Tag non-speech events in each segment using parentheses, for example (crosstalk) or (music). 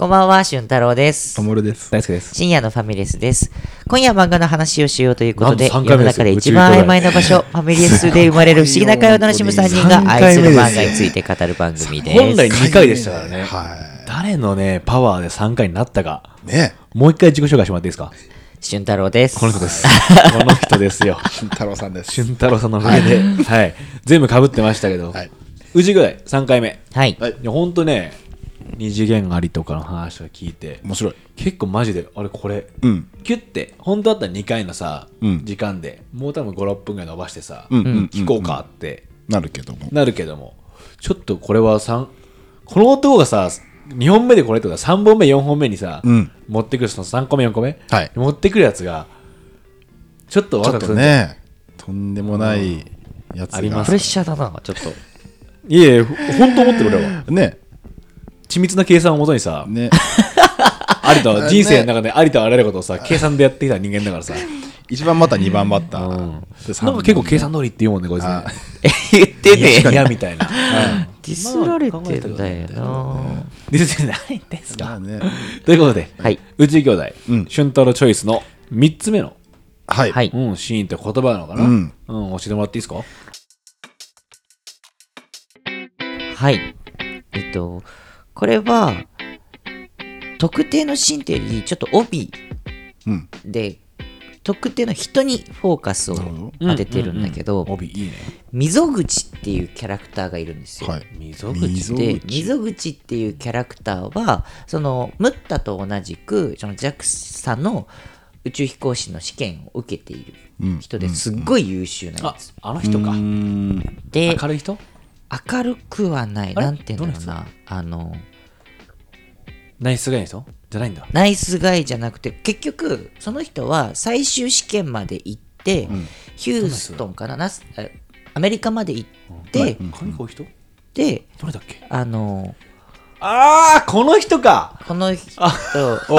こんばんは、俊太郎ですと。もるです。大輔です。深夜のファミレスです。今夜は漫画の話をしようということで、なんと3世の中で一番曖昧な場所、ファミレスで生まれる不思議な会を楽しむ3人が愛する漫画について語る番組です。本来2回でしたからね。は誰のね、パワーで3回になったか。い。ねもう一回自己紹介してもらっていいですか？俊太郎です。この人です。(laughs) この人ですよ。俊太郎さんです。俊太郎さんのおかげで、はい。全部被ってましたけど、はいうちぐらい、3回目。はい。はいいや、ほんとね、二次元ありとかの話を聞いて、面白い。結構マジで、あれこれ、うん。キュッて、本当だったら2回のさ、うん時間でもう多分5、6分ぐらい伸ばしてさ、うんうんうん聞こうかってなるけども。なるけども、ちょっとこれは3、この男がさ、2本目でこれとは3本目、4本目にさ、うん持ってくるその3個目、4個目、はい持ってくるやつが、ちょっとちょっと若くするね、とんでもないやつが。ありまプレッシャーだな、ちょっと。いえいえ、本当思ってる俺は。ね。緻密な計算をもとにさ、ね。有田は人生の中で有田はあらゆることをさ、計算でやってきた人間だからさ、一番バッター、二番バッタうんなんか結構計算通りって言うもんね、こいつねあ。言ってねいや、みたいな。ディスられてんだよな。ディスってないんですかまあね。ということで、はい。うち兄弟、うん俊太郎チョイスの3つ目の、はい。はい。うん、シーンって言葉なのかな、ううんん教えてもらっていいですか？はい。えっと、これは、特定のシーンっていうより、ちょっと帯うん。で、特定の人にフォーカスを当ててるんだけど、帯いいね。溝口っていうキャラクターがいるんですよ。はい。溝溝で口溝口っていうキャラクターはそのムッタと同じくその JAXA の宇宙飛行士の試験を受けている人ですっごい優秀なやあつ、、あの人かう。ん。で明るい人？明るくはないあれ？なんて言うんだろうどなあのナイスガイの人じゃないんだ。ナイスガイじゃなくて結局その人は最終試験まで行って、ヒューストンかな？ナスあアメリカまで行って、ういう人？でどれだっけ？あのあー、この人か！この人ちょっお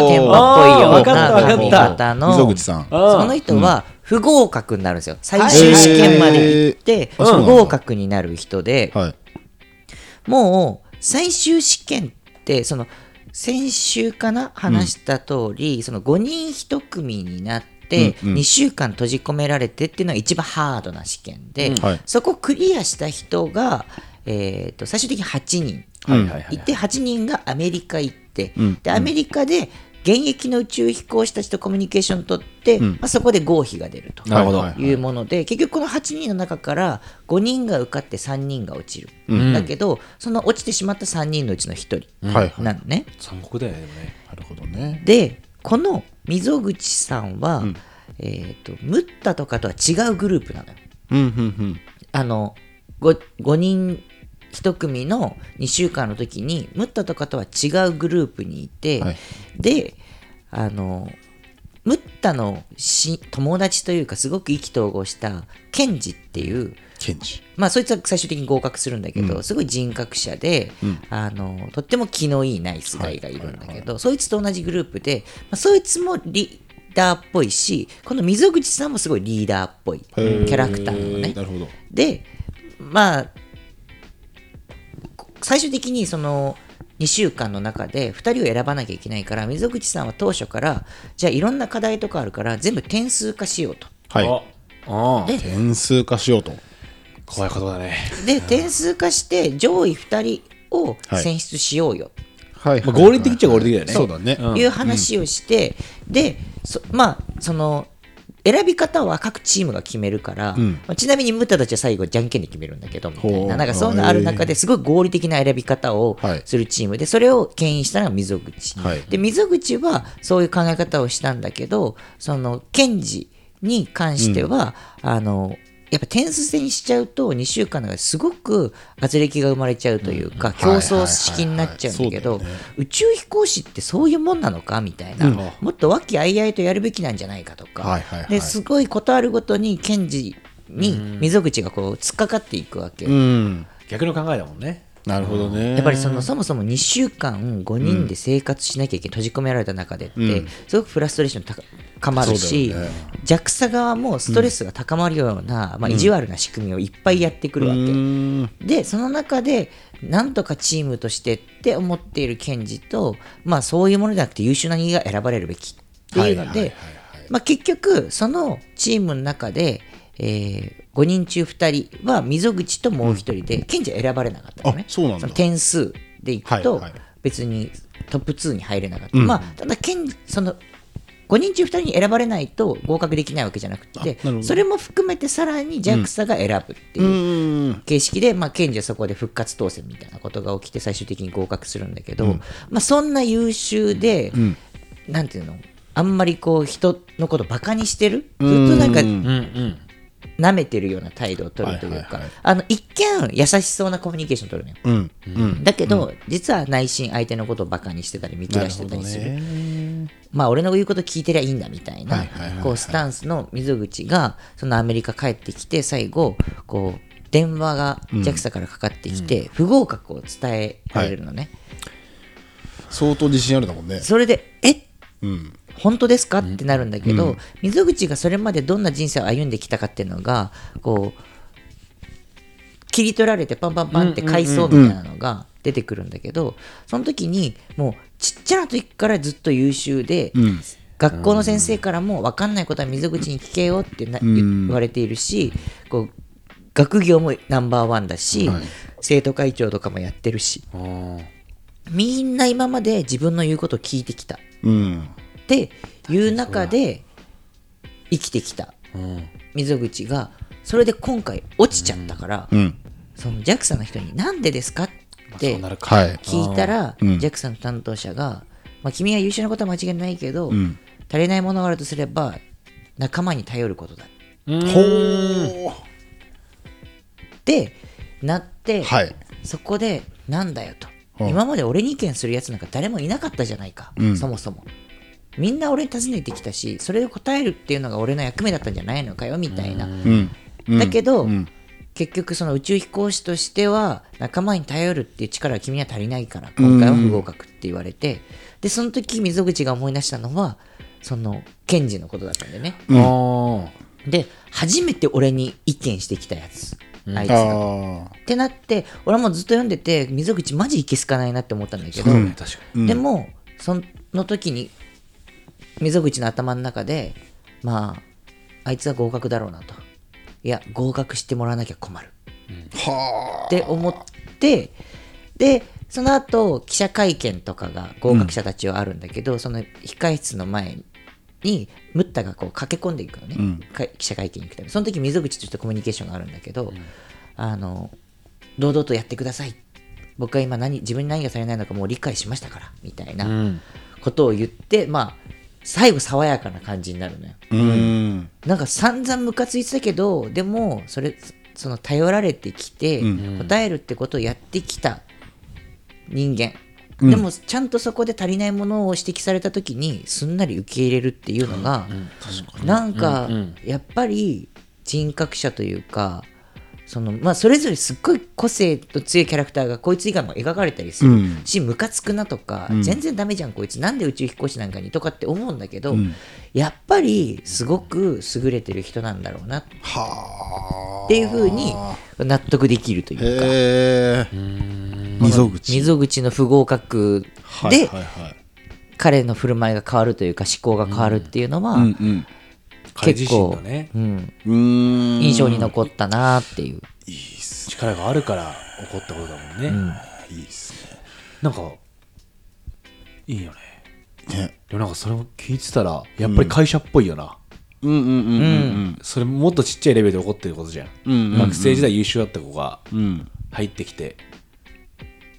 と天馬っぽいようわかったわかった。な髪型の溝口さん。その人は不合格になるんですよ。最終試験まで行って、不合格になる人で、はい。もう最終試験って、その先週かな話した通り、その5人1組になって、うんうん。2週間閉じ込められてっていうのが一番ハードな試験で、はい。そこクリアした人が、えー、と最終的に8人。はいて、8人がアメリカ行って、うん。でアメリカで現役の宇宙飛行士たちとコミュニケーションを取って、まあ、そこで合否が出ると。いうもので、結局この8人の中から5人が受かって3人が落ちる、だけどその落ちてしまった3人のうちの1人はいはい。なのね、残酷だよね。なるほどね。でこの溝口さんは、えー、とムッタとかとは違うグループなのようん、うん、うん。あの 5, 5人1組の2週間の時にムッタとかとは違うグループにいて、はい。であのムッタのし友達というかすごく意気投合したケンジっていうケンジ。まあそいつは最終的に合格するんだけど、すごい人格者で、あのとっても気のいいナイスガイがいるんだけど、そいつと同じグループで、まあ、そいつもリーダーっぽいしこの溝口さんもすごいリーダーっぽいキャラクターなのね。なるほど。でまあ最終的にその2週間の中で2人を選ばなきゃいけないから溝口さんは当初からじゃあいろんな課題とかあるから全部点数化しようと。はい。ああで点数化しようと。怖いことだね。で点数化して上位2人を選出しようよはいまあ合理的っちゃ合理的だよねそうだね。という話をして、でそまあその選び方は各チームが決めるから、ん。まあちなみにムタたちは最後じゃんけんで決めるんだけどみたいな。なんかそういうのある中ですごい合理的な選び方をはい。するチームでそれを牽引したのが溝口、はい。で溝口はそういう考え方をしたんだけどその検事に関しては、あのやっぱ点数制にしちゃうと2週間の中ですごく圧力が生まれちゃうというか、競争式になっちゃうんだけど宇宙飛行士ってそういうもんなのかみたいな、もっと和気あいあいとやるべきなんじゃないかとか、はいはいはい。ですごいことあるごとに検事に溝口がこう突っかかっていくわけ、うん。逆の考えだもんね。なるほどね。やっぱりそのそもそも2週間5人で生活しなきゃいけない、閉じ込められた中でって、すごくフラストレーション高かまるし、ね。JAXA 側もストレスが高まるような、まあ、意地悪な仕組みをいっぱいやってくるわけ、うん。でその中でなんとかチームとしてって思っている検事と、まあ、そういうものじゃなくて優秀な人間が選ばれるべきっていうのでまあ結局そのチームの中で、え5人中2人は溝口ともう1人で、検事は選ばれなかったのね。あそうなんだ。の点数でいくと、はいはい。別にトップ2に入れなかった、まあただ検その5人中2人に選ばれないと合格できないわけじゃなくてそれも含めてさらに JAXA が選ぶっていううん。形式で、まあ、検事はそこで復活当選みたいなことが起きて最終的に合格するんだけど、まあ、そんな優秀で、なんていうの？あんまりこう人のことバカにしてる？ずっとなんかうんうんうん舐めてるような態度を取るというかあの一見優しそうなコミュニケーションを取るのようんうん。だけど、実は内心相手のことをバカにしてたり見下してたりする。まあ俺の言うこと聞いてりゃいいんだみたいなこうスタンスの溝口がそのアメリカ帰ってきて最後こう電話が JAXA からかかってきて不合格を伝えられるのね、相当自信あるだもんね。それでえうん本当ですか？ってなるんだけど、溝口がそれまでどんな人生を歩んできたかっていうのがこう切り取られてパンパンパンって回想みたいなのが出てくるんだけどその時にもうちっちゃな時からずっと優秀で、学校の先生からも分かんないことは溝口に聞けよってな言われているしこう学業もナンバーワンだし、生徒会長とかもやってるし。みんな今まで自分の言うことを聞いてきた。うんっていう中で生きてきたうん。溝口がそれで今回落ちちゃったから、うん。その JAXA の人に「なんでですか?」って聞いたら、うん。JAXA の担当者が、まあ、君が優秀なことは間違いないけど、ん。足りないものがあるとすれば仲間に頼ることだ。ほってなって、うはい。そこでなんだよと、うん。今まで俺に意見するやつなんか誰もいなかったじゃないか、そもそもみんな俺に尋ねてきたしそれを答えるっていうのが俺の役目だったんじゃないのかよみたいな、うん。うん。だけど、うん。結局その宇宙飛行士としては仲間に頼るっていう力は君には足りないから今回は不合格って言われて、でその時溝口が思い出したのはその検事のことだったんでね。で初めて俺に意見してきたやつ。あいつが。あってなって俺はもうずっと読んでて溝口マジいけすかないなって思ったんだけど、そうね確かうん。でもその時に溝口の頭の中でまああいつは合格だろうなと。いや合格してもらわなきゃ困る。あはって思ってでその後記者会見とかが合格者たちはあるんだけど、その控室の前にムッタがこう駆け込んでいくのね、ん。か記者会見に行くため。にその時溝口としてコミュニケーションがあるんだけど、あの堂々とやってください。僕は今何自分に何が足りないのかもう理解しましたからみたいなうん。ことを言って、まあ最後爽やかな感じになるのよ。うん。なんか散々ムカついてたけどでもそれその頼られてきて、答えるってことをやってきた人間、でもちゃんとそこで足りないものを指摘された時にすんなり受け入れるっていうのが、なんかやっぱり人格者というかそのまあそれぞれすっごい個性と強いキャラクターがこいつ以外も描かれたりするうん。し、ムカつくなとか、全然ダメじゃんこいつなんで宇宙飛行士なんかにとかって思うんだけど、やっぱりすごく優れてる人なんだろうな。っはていうふうに納得できるというか。溝口。溝口の不合格ではいはいはい。彼の振る舞いが変わるというか思考が変わるっていうのは、うんうん結構、のね。うん、うーん。印象に残ったなっていう。力があるから起こったことだもんね、いいっすなんかいいよね。ね。ねでもなんかそれを聞いてたらやっぱり会社っぽいよな、うんうんうんうんそれもっとちっちゃいレベルで起こってることじゃん、うんうんうん学生時代優秀だった子がうん。うん入ってきて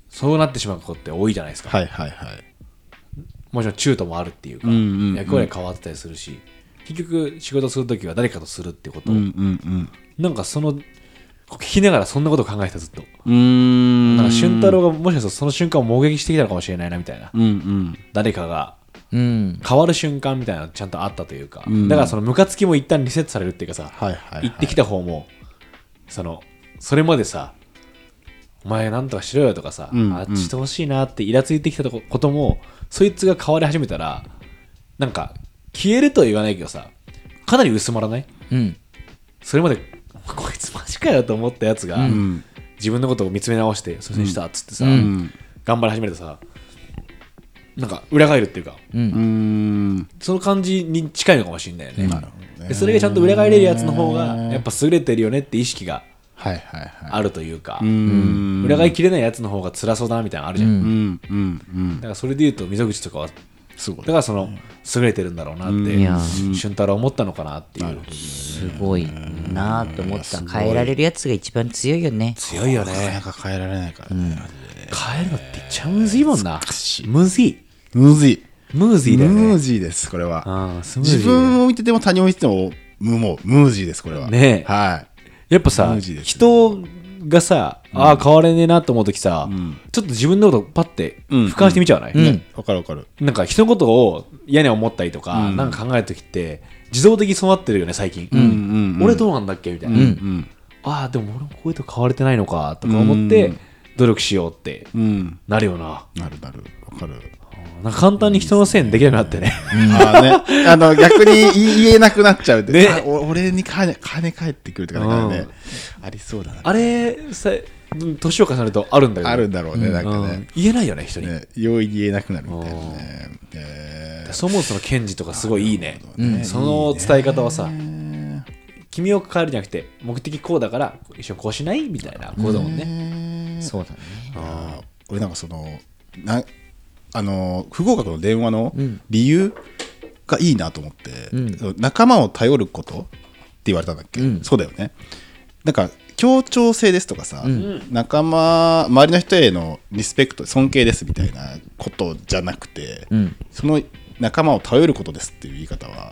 そうなってしまう子って多いじゃないですか、はいはいはい。もちろん中途もあるっていうか、うんうんうん。役割変わってたりするし結局仕事するときは誰かとするってこと、うんうんなんかその聞きながらそんなことを考えてたずっと。うんうーん。なんか俊太郎がもしかしたらその瞬間を目撃してきたのかもしれないなみたいな。うんうん。誰かが。うん、変わる瞬間みたいなのちゃんとあったというか、だからそのムカつきも一旦リセットされるっていうかさ、はいはいはい。行ってきた方もそのそれまでさお前なんとかしろよとかさ、うんあっちしてほしいなってイラついてきたとここともそいつが変わり始めたらなんか消えるとは言わないけどさかなり薄まらない？うん。それまでこいつマジかよと思ったやつが、うん。自分のことを見つめ直して「そうにした」っつってさ、うん。頑張り始めるとさなんか裏返るっていうかうん。うん。その感じに近いのかもしれないよね,、なるほどね。でそれがちゃんと裏返れるやつの方がやっぱ優れてるよねって意識がはいはいはい。あるというか、うん。裏返りきれないやつの方が辛そうだなみたいなのあるじゃん、うん。うん。うん。からそれで言うと溝口とかはすごいだからその優れてるんだろうなって、いや。俊太郎思ったのかなっていう。すごいなと思った。変えられるやつが一番強いよね。強いよなかなねか変えられないからね。変えるのってめっちゃむずいもんな。むずい。ムーズイムーズイだよね。ムージーですこれは。自分を見てても他人を見ててもムもうムージーですこれは。ねえ。はやっぱさ人がさ、ああ変われねえなと思う時さ、ちょっと自分のことパッてうん。俯瞰してみちゃわない、いね。わかるわかる。なんか人のことを嫌に思ったりとか、なんか考える時って自動的にそうなってるよね最近、うんうん俺どうなんだっけみたいな、うんああでも俺もこういうと変われてないのかとか思って、うん努力しようってうん。なるよな。なるなる。わかる。なんか簡単に人のせいにできなくなってね、ああね。(laughs) あの逆に言言えなくなっちゃうってね。あお俺に金金返ってくるとかだからね。ありそうだな。あれさうん年を重ねるとあるんだけどあるんだろうねなんかうん。ね言えないよね人に、ね容易に言えなくなるみたいなね。えー。そう思うとその検事とかすごいいいね、その伝え方はさ、君を変えるじゃなくて目的こうだから一緒にこうしないみたいなことだもんね、そうだね。あー俺なんかそのなあの不合格の電話の理由がいいなと思って、仲間を頼ることって言われたんだっけ、そうだよね。なんか協調性ですとかさ、仲間周りの人へのリスペクト尊敬ですみたいなことじゃなくて、ん。その仲間を頼ることですっていう言い方は、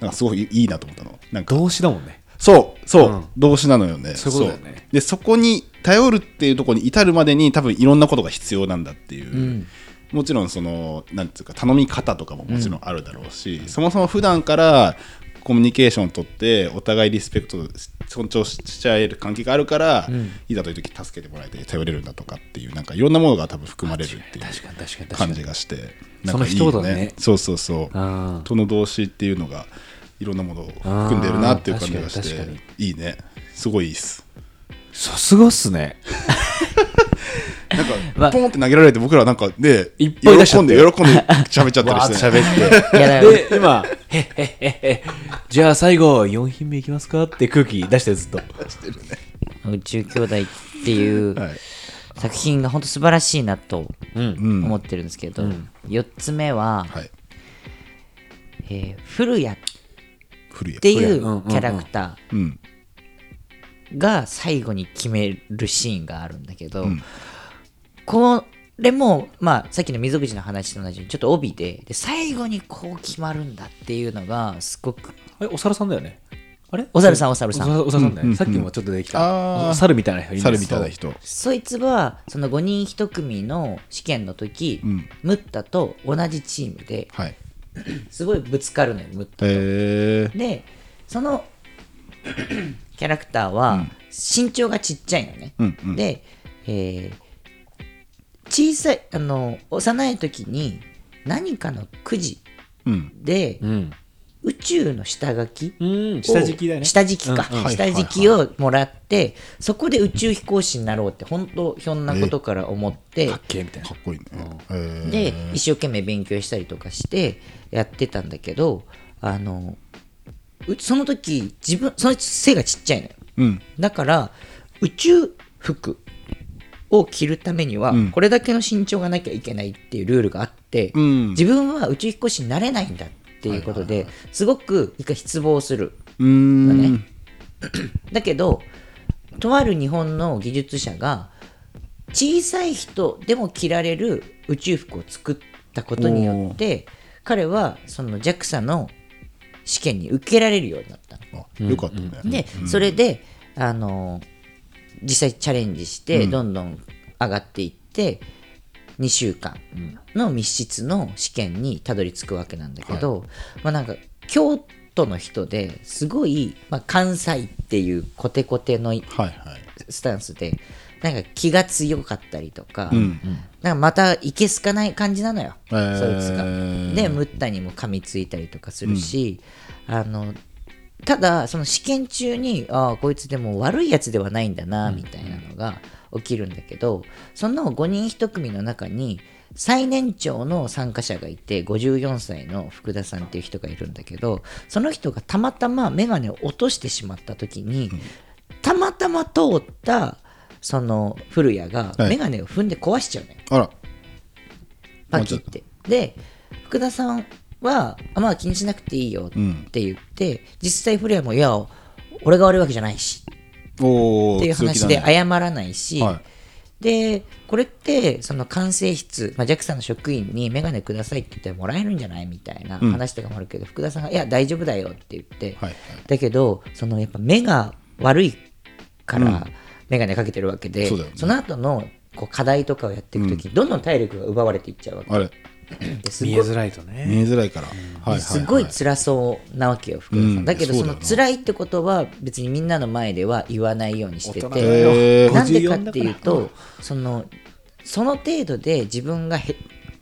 なんかすごいいいなと思ったの。なんか動詞だもんね。そうそう、うん。動詞なのよね。そうね。でそこに頼るっていうところに至るまでに多分いろんなことが必要なんだっていう、もちろんそのなんていうか頼み方とかももちろんあるだろうし、そもそも普段からコミュニケーションを取ってお互いリスペクト尊重しちゃえる関係があるから、いざという時助けてもらえて頼れるんだとかっていうなんかいろんなものが多分含まれるっていう感にじがしてなんかいいよ一言でね。そうそうそう。あその動詞っていうのがいろんなものを含んでるなっていう感じがして確いいね。すごいいいっす。さすがっすね (laughs) なんまあかポンって投げられて僕らなんかねいっぱい出しちゃって。喜んで喜んで喋っちゃったわーってりして喋って。い (laughs) やだからで今「へっへっへっへ。じゃあ最後4品目いきますか?」って空気出してずっと。宇宙兄弟っていうはい。作品が本当素晴らしいなとうん。うん思ってるんですけど、4つ目は、はい。えー古谷っ古谷。てい古谷。うんうんううん。キャラクタうん。ーが最後に決めるシーンがあるんだけど、んこれも、まあ、さっきの溝口の話と同じようにちょっと帯でで最後にこう決まるんだっていうのがすごくあれお猿さんだよね。あれ？お猿さんお猿さん。お猿さんだよね、さっきもちょっと出てきた。猿みたいな人いるんだ。よ猿みたいな人。そいつはその5人1組の試験の時、ん。ムッタと同じチームではい。(clears throat) すごいぶつかるのよムッタと。でその (clears throat) キャラクターは身長がちっちゃいのね、うんうん。で、えー小さいあの幼い時に何かのくじうん。で、うん。宇宙の下書きうん。を下敷きだよね。下敷きか、うんうん。下敷きをもらってそこで宇宙飛行士になろうって本当ひょんなことから思ってかっけえみたいな。かっこいいね。で一生懸命勉強したりとかしてやってたんだけどあのうその時自分その背がちっちゃいのよ。うん。だから宇宙服を着るためにはうん。これだけの身長がなきゃいけないっていうルールがあって、うん。自分は宇宙飛行士になれないんだっていうことですごく一回失望する。うーん。ね。(clears throat) だけどとある日本の技術者が小さい人でも着られる宇宙服を作ったことによって彼はその JAXA の試験に受けられるようになったの。あよかったね。で、それであの実際チャレンジしてどんどん上がっていって、2週間の密室の試験にたどり着くわけなんだけど、まあなんか京都の人ですごい、まあ、関西っていうコテコテのはいはい。スタンスでなんか気が強かったりとか、うん。なんかまたいけすかない感じなのよ、えー。そいつが。でムッタにも噛みついたりとかするし、あのただその試験中にああこいつでも悪いやつではないんだなみたいなのが起きるんだけどその5人1組の中に最年長の参加者がいて54歳の福田さんっていう人がいるんだけどその人がたまたま眼鏡を落としてしまった時に、たまたま通ったその古谷がはい眼鏡を踏んで壊しちゃうのよ。あらパキって。で、福田さんは、あまあ気にしなくていいよって言って、実際古谷も、いや、俺が悪いわけじゃないしっていう話で謝らないし、はい。で、これって、その管制室、まあ、JAXA の職員にメガネくださいって言ったらもらえるんじゃないみたいな話とかもあるけど、福田さんが、いや、大丈夫だよって言って、はいはい。だけど、そのやっぱ目が悪いから、メガネかけてるわけで、そうだよね。の後のこう課題とかをやっていくときに、どんどん体力が奪われていっちゃうわけ見えですごい。づらいとね。見えづらいから。はいはいすごい辛そうなわけよ、福田さん。うん。だけど、そうの辛いってことは別にみんなの前では言わないようにしてて、なんでかっ54ていうと、その、その程度で自分がへ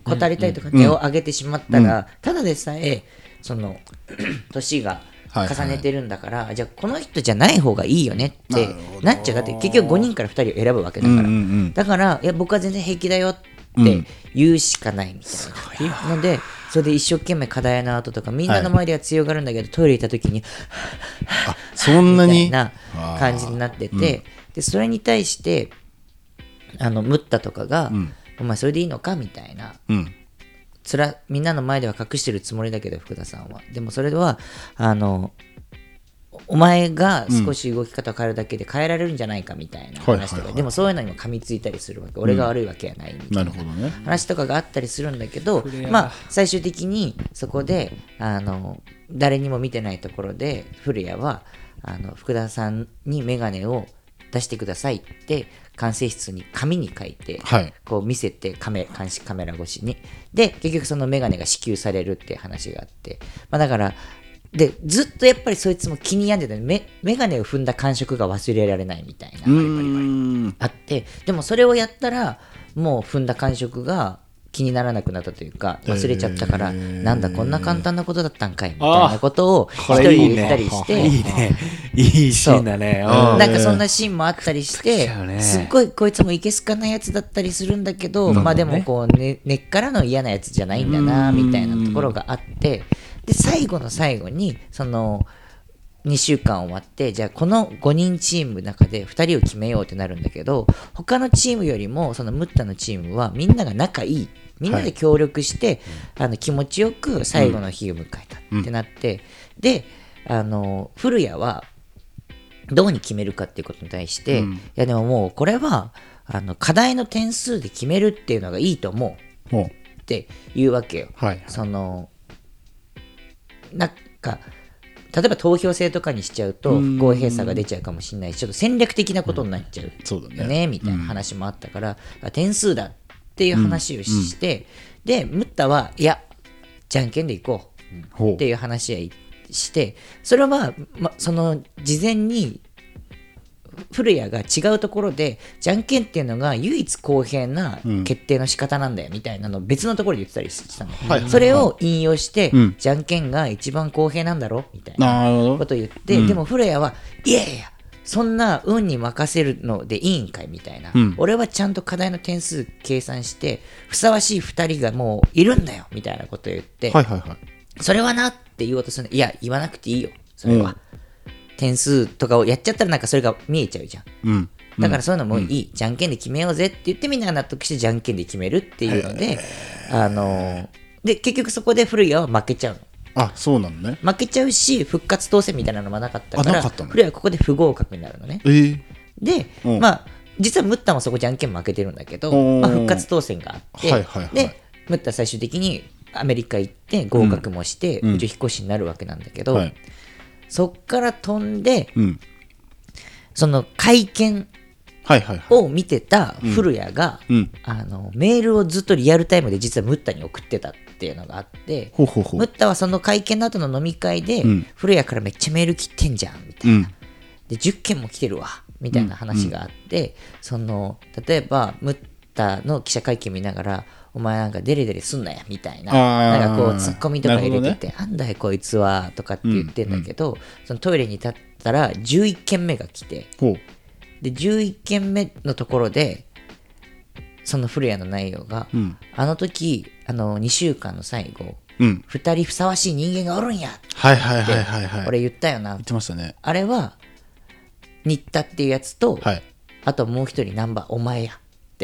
こたりたいとか手を挙げてしまったら、ただでさえ、その、(clears throat) 年がはいはい。重ねてるんだから、じゃあこの人じゃない方がいいよねってなっちゃう。だって結局5人から2人を選ぶわけだから。うんうんうん。だから、いや、僕は全然平気だよって言うしかないみたいな。ので、それで一生懸命課題の後とか、みんなの前では強がるんだけど、トイレ行った時に、そんなに？みたいな感じになってて、で、それに対して、あの、ムッタとかが、お前それでいいのかみたいな。うん。つらみんなの前では隠してるつもりだけど福田さんは。でもそれではあのお前が少し動き方を変えるだけで変えられるんじゃないかみたいな話とか、はいはい。はいでもそういうのにも噛みついたりするわけ。俺が悪いわけやないみたいななるほどね。話とかがあったりするんだけどまあ最終的にそこであの誰にも見てないところで古谷はあの福田さんに眼鏡を出してくださいって管制室に紙に書いて、はい。こう見せてカメ監視カメラ越しに。で結局その眼鏡が支給されるっていう話があって、まあ、だからでずっとやっぱりそいつも気に病んでたメ眼鏡を踏んだ感触が忘れられないみたいな。あってでもそれをやったらもう踏んだ感触が気にならなくなったというか忘れちゃったから、なんだこんな簡単なことだったんかいみたいなことを一こ人で言ったりし。て。いいね。いいシーンだね。う。ん。なんかそんなシーンもあったりしてね。すっごいこいつもいけすかないやつだったりするんだけど、まあでもこう、ね、根っからの嫌なやつじゃないんだなみたいなところがあってで最後の最後にその2週間終わってじゃあこの5人チームの中で2人を決めようってなるんだけど他のチームよりもそのムッタのチームはみんなが仲いい。みんなで協力して、あの気持ちよく最後の日を迎えたってなって、であの古谷はどうに決めるかっていうことに対して、いやでももうこれはあの課題の点数で決めるっていうのがいいと思うもっていうわけよ。はい。そのなんか例えば投票制とかにしちゃうと不公平さが出ちゃうかもしれないしちょっと戦略的なことになっちゃうそうだね。よねみたいな話もあったから、あ点数だっていう話をして、でムッタはいやじゃんけんでいこうっていう話はしてそれは、ま、その事前に古谷が違うところでじゃんけんっていうのが唯一公平な決定の仕方なんだよみたいなのを別のところで言ってたりしたの、はいそれを引用して、ん。じゃんけんが一番公平なんだろみたいなことを言って、でも古谷はいやいやいやそんな運に任せるのでいいんかいみたいな、ん。俺はちゃんと課題の点数計算してふさわしい2人がもういるんだよみたいなことを言って、はいはいはい。それはなって言おうとするの。いや言わなくていいよそれは、点数とかをやっちゃったらなんかそれが見えちゃうじゃん。うん。だからそういうのもいい、じゃんけんで決めようぜって言ってみんなが納得してじゃんけんで決めるっていうのであのーで結局そこで古谷は負けちゃうの。あそうなのね。負けちゃうし復活当選みたいなのもなかったから古谷はここで不合格になるのね。えー、で、うん。まあ実はムッタもそこじゃんけん負けてるんだけど、まあ、復活当選があって、はいはいはい。でムッタ最終的にアメリカ行って合格もしてうん。宇宙飛行士になるわけなんだけど、はいそっから飛んでうん。その会見を見てた古谷が、うん。あのメールをずっとリアルタイムで実はムッタに送ってたっていうのがあってほうほうほう。ムッタはその会見の後の飲み会で、ん。古谷からめっちゃメール来てんじゃんみたいな、うん。で10件も来てるわみたいな話があって、その例えばムッタの記者会見見ながらお前なんかデレデレすんなやみたいななんかこうツッコミとか入れてて、なんだよこいつはとかって言ってんだけど、そのトイレに立ったら11件目が来てで11件目のところでその古谷の内容が、ん。あの時あの2週間の最後うん。2人ふさわしい人間がおるんやはいはいはいはいはい。俺言ったよな。言ってましたね。あれは新田っていうやつと、はい。あともう一人ナンバーお前や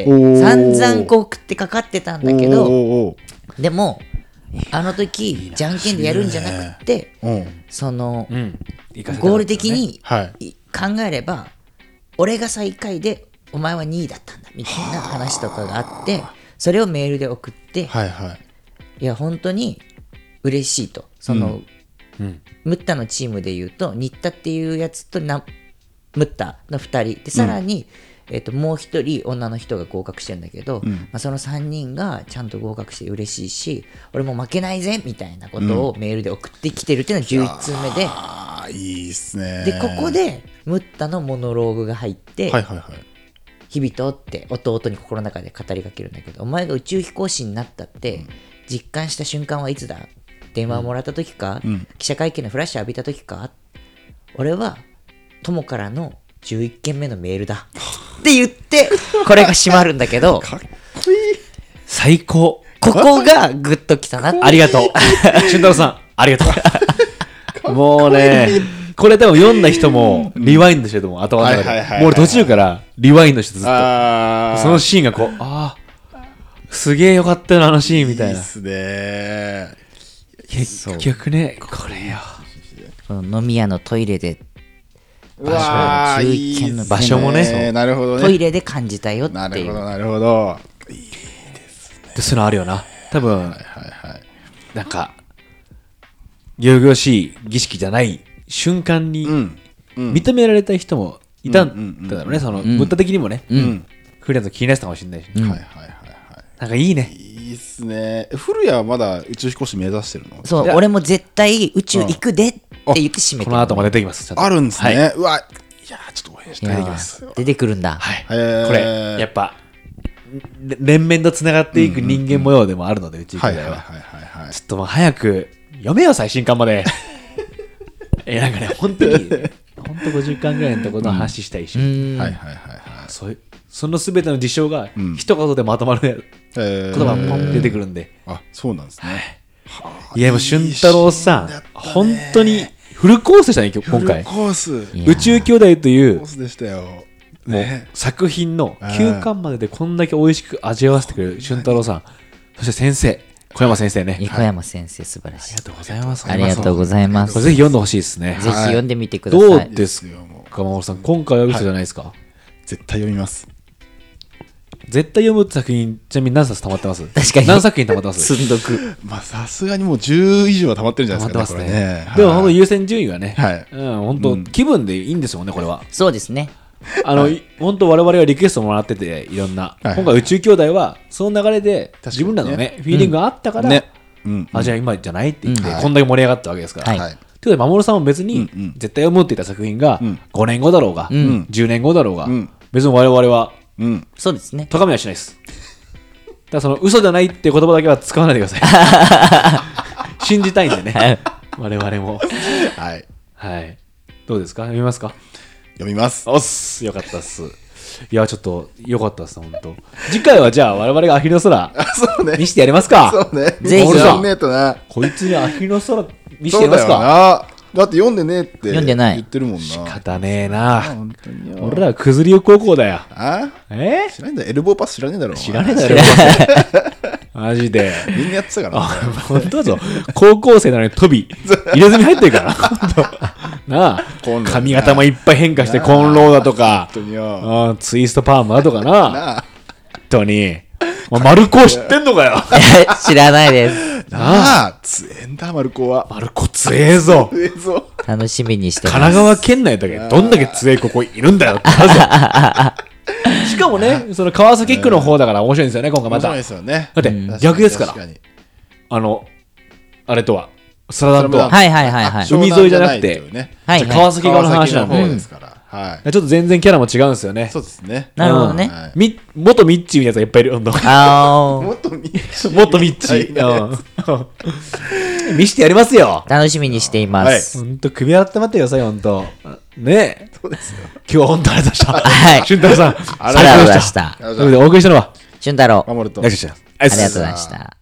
散々こう食ってかかってたんだけどでもあの時じゃんけんでやるんじゃなくてそのゴール的に考えれば俺が最下位でお前は2位だったんだみたいな話とかがあってそれをメールで送ってはいはい。いや本当に嬉しいと。その、うん。ムッタのチームで言うと新田っていうやつとなムッタの2人。でさらに、えっともう1人女の人が合格してるんだけど、まあ、その3人がちゃんと合格して嬉しいし俺も負けないぜみたいなことをメールで送ってきてるっていうのが11通目で、ああいいっすね。でここでムッタのモノローグが入って、はいはいはい。日々とって弟に心の中で語りかけるんだけどお前が宇宙飛行士になったって実感した瞬間はいつだ？電話をもらった時か、記者会見のフラッシュ浴びた時か？俺は友からの11件目のメールだ。って言ってこれが閉まるんだけど (laughs) かっこいい。最高。ここがグッときたな。ありがとう。(laughs) 俊太郎さんありがとう。もうねこれ多分読んだ人もリワインドしてると思う。頭もう俺途中からリワインドしてずっと。そのシーンがこうああすげえよかったよなあのシーンみたいな。いいっすね。結局ねこれよ。この飲み屋のトイレでうわー11いいっす件の場所もね。なるほどね。トイレで感じたよってなるいうほどなるほど。でそういうのあるよな。多分。はいはいなんか行々しい儀式じゃない瞬間にうんうん。認められた人もいたうんうんうんんだろうねそのブッダ的にもね。うん。フリーランス気になってたかもしれないし。はいはいはい。はなんかいいね。いいいっすね。古谷はまだ宇宙飛行士目指してるの？そういや。俺も絶対宇宙行くでって言って締めてる。この後も出てきます。ちゃんと。あるんですはい。ねうわいやーちょっと応援したいいやきます。出てくるんだ、はい。へー。これやっぱれ連綿とつながっていく人間模様でもあるので宇宙兄弟は。はいはいはいはいはい。ちょっともう早く読めよ最新刊まで。(laughs) えなんかね本当に (laughs) 本当50巻ぐらいのところの話したいし、うん。はいはいはいはい。そういうその全ての事象がん。一言でまとまるえー言葉がポンって出てくるんで、あそうなんですね。い。やもう俊太郎さん本当にフルコースでしたね今日今回。フルコース。宇宙兄弟というコースでしたよ。もうね。作品の9巻まででこんだけ美味しく味わわせてくれる俊太郎さん。そして先生小山先生ね、小山先生素晴らしい。ありがとうございます。ありがとうございます。これぜひ読んでほしいですね。ぜひ読んでみてください、どうですよもうか守さん。今回は嘘じゃないですか、絶対読みます絶対読むって作品ちなみに何冊溜まってます？確かに。何作品溜まってます？積んどくまあさすがにもう10以上は溜まってるんじゃ溜まってないですかねますね。これねでも本当はい優先順位はね、はい。うん、本当、うん。気分でいいんですよねこれは。そうですね。あの、い。本当我々はリクエストもらってていろんな、はい。今回宇宙兄弟はその流れで自分らのねフィーリングがあったから、ね。うん。あじゃあ今じゃないって言って、うん。こんだけ盛り上がったわけですから、はい。はいということで守さんも別にうんうん。絶対読むって言った作品がうん。5年後だろうが、ん。10年後だろうが、うん。別に我々はうん。そうですね。高めはしないです。だからその嘘じゃないって言葉だけは使わないでください。(laughs) 信じたいんでね。我々も。はい。はい。どうですか？読みますか？読みます。おっす。よかったっす。いや、ちょっと、よかったっす、本当次回はじゃあ、我々がアヒルの空、あそうね。見せてやりますか。そうね。ぜひ。俺さんねえとな。こいつにアヒルの空、見せてやりますか。なだって読んでねえって読んでない言ってるもんな仕方ねえな。俺らはくずりよ高校だよ。あ？え？知らねえんだエルボーパス知らねえだろ知らねえだろ。(laughs) マジで。みんなやってたから本当だぞ。高校生なのに飛び、入れ墨入ってるから。(laughs) 本当なあ、髪型もいっぱい変化して、コンローだとか、本当によあツイストパーマだとかな。本当に。(laughs) お前丸子知ってんのかよ。(laughs) 知らないです。(laughs) なあ。強えんだマルコは。丸子強えぞ。強えぞ。楽しみにしてます。神奈川県内だけどんだけ強いここいるんだよ。ってなるぞしかもね、その川崎区の方だから面白いんですよね、今回また。だ面白いですよね。って逆ですから。確。に。あの、あれとは、スラダンとは。はいはいはいはい。海沿いじゃなくてね。川崎側の話なんで。川崎の方ですからはい、ちょっと全然キャラも違うんですよね。そうですね。なるほどね。はい、み元ミッチーみたいなやつがいっぱいいる。あ (laughs) 元ミッチー。元ミッチー。見してやりますよ。楽しみにしています。本、当、い、首洗って待ってください、本当。ねえ。そうですよ。今日本当ありがとうございました。はい。俊太郎さん、ありがとうございました。お送りしたのは、俊太郎。守ると。ありがとうございました。